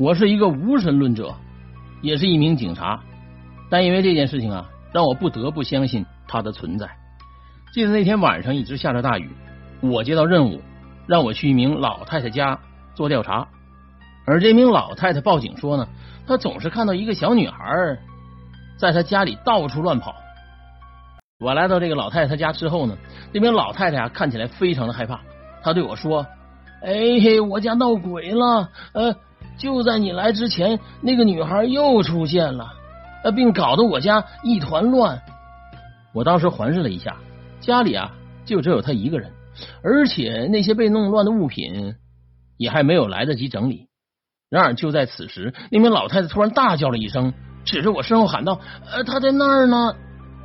我是一个无神论者，也是一名警察，但因为这件事情啊，让我不得不相信它的存在。记得那天晚上一直下着大雨，我接到任务，让我去一名老太太家做调查。而这名老太太报警说呢，她总是看到一个小女孩在她家里到处乱跑。我来到这个老太太家之后呢，这名老太太啊看起来非常的害怕，她对我说：“哎嘿，我家闹鬼了，呃。”就在你来之前，那个女孩又出现了，并搞得我家一团乱。我当时环视了一下，家里啊就只有她一个人，而且那些被弄乱的物品也还没有来得及整理。然而就在此时，那名老太太突然大叫了一声，指着我身后喊道：“呃，她在那儿呢，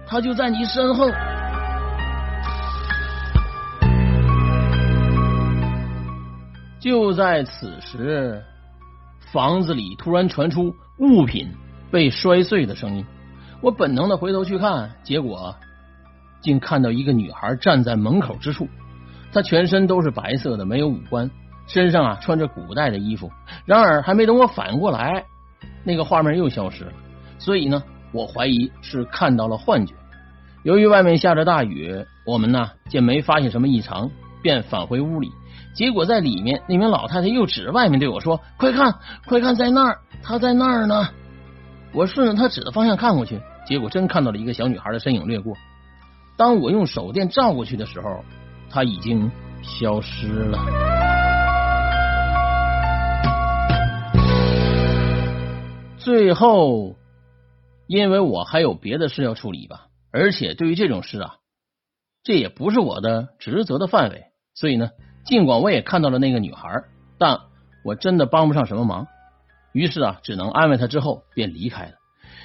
她就在你身后。”就在此时。房子里突然传出物品被摔碎的声音，我本能的回头去看，结果竟看到一个女孩站在门口之处。她全身都是白色的，没有五官，身上啊穿着古代的衣服。然而还没等我反应过来，那个画面又消失了。所以呢，我怀疑是看到了幻觉。由于外面下着大雨，我们呢见没发现什么异常，便返回屋里。结果在里面，那名老太太又指着外面对我说：“快看，快看，在那儿，她在那儿呢！”我顺着她指的方向看过去，结果真看到了一个小女孩的身影掠过。当我用手电照过去的时候，她已经消失了。最后，因为我还有别的事要处理吧，而且对于这种事啊，这也不是我的职责的范围，所以呢。尽管我也看到了那个女孩，但我真的帮不上什么忙，于是啊，只能安慰她，之后便离开了。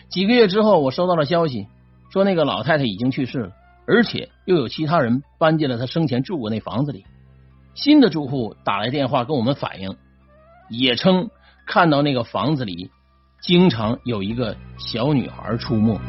几个月之后，我收到了消息，说那个老太太已经去世了，而且又有其他人搬进了她生前住过那房子里。新的住户打来电话跟我们反映，也称看到那个房子里经常有一个小女孩出没。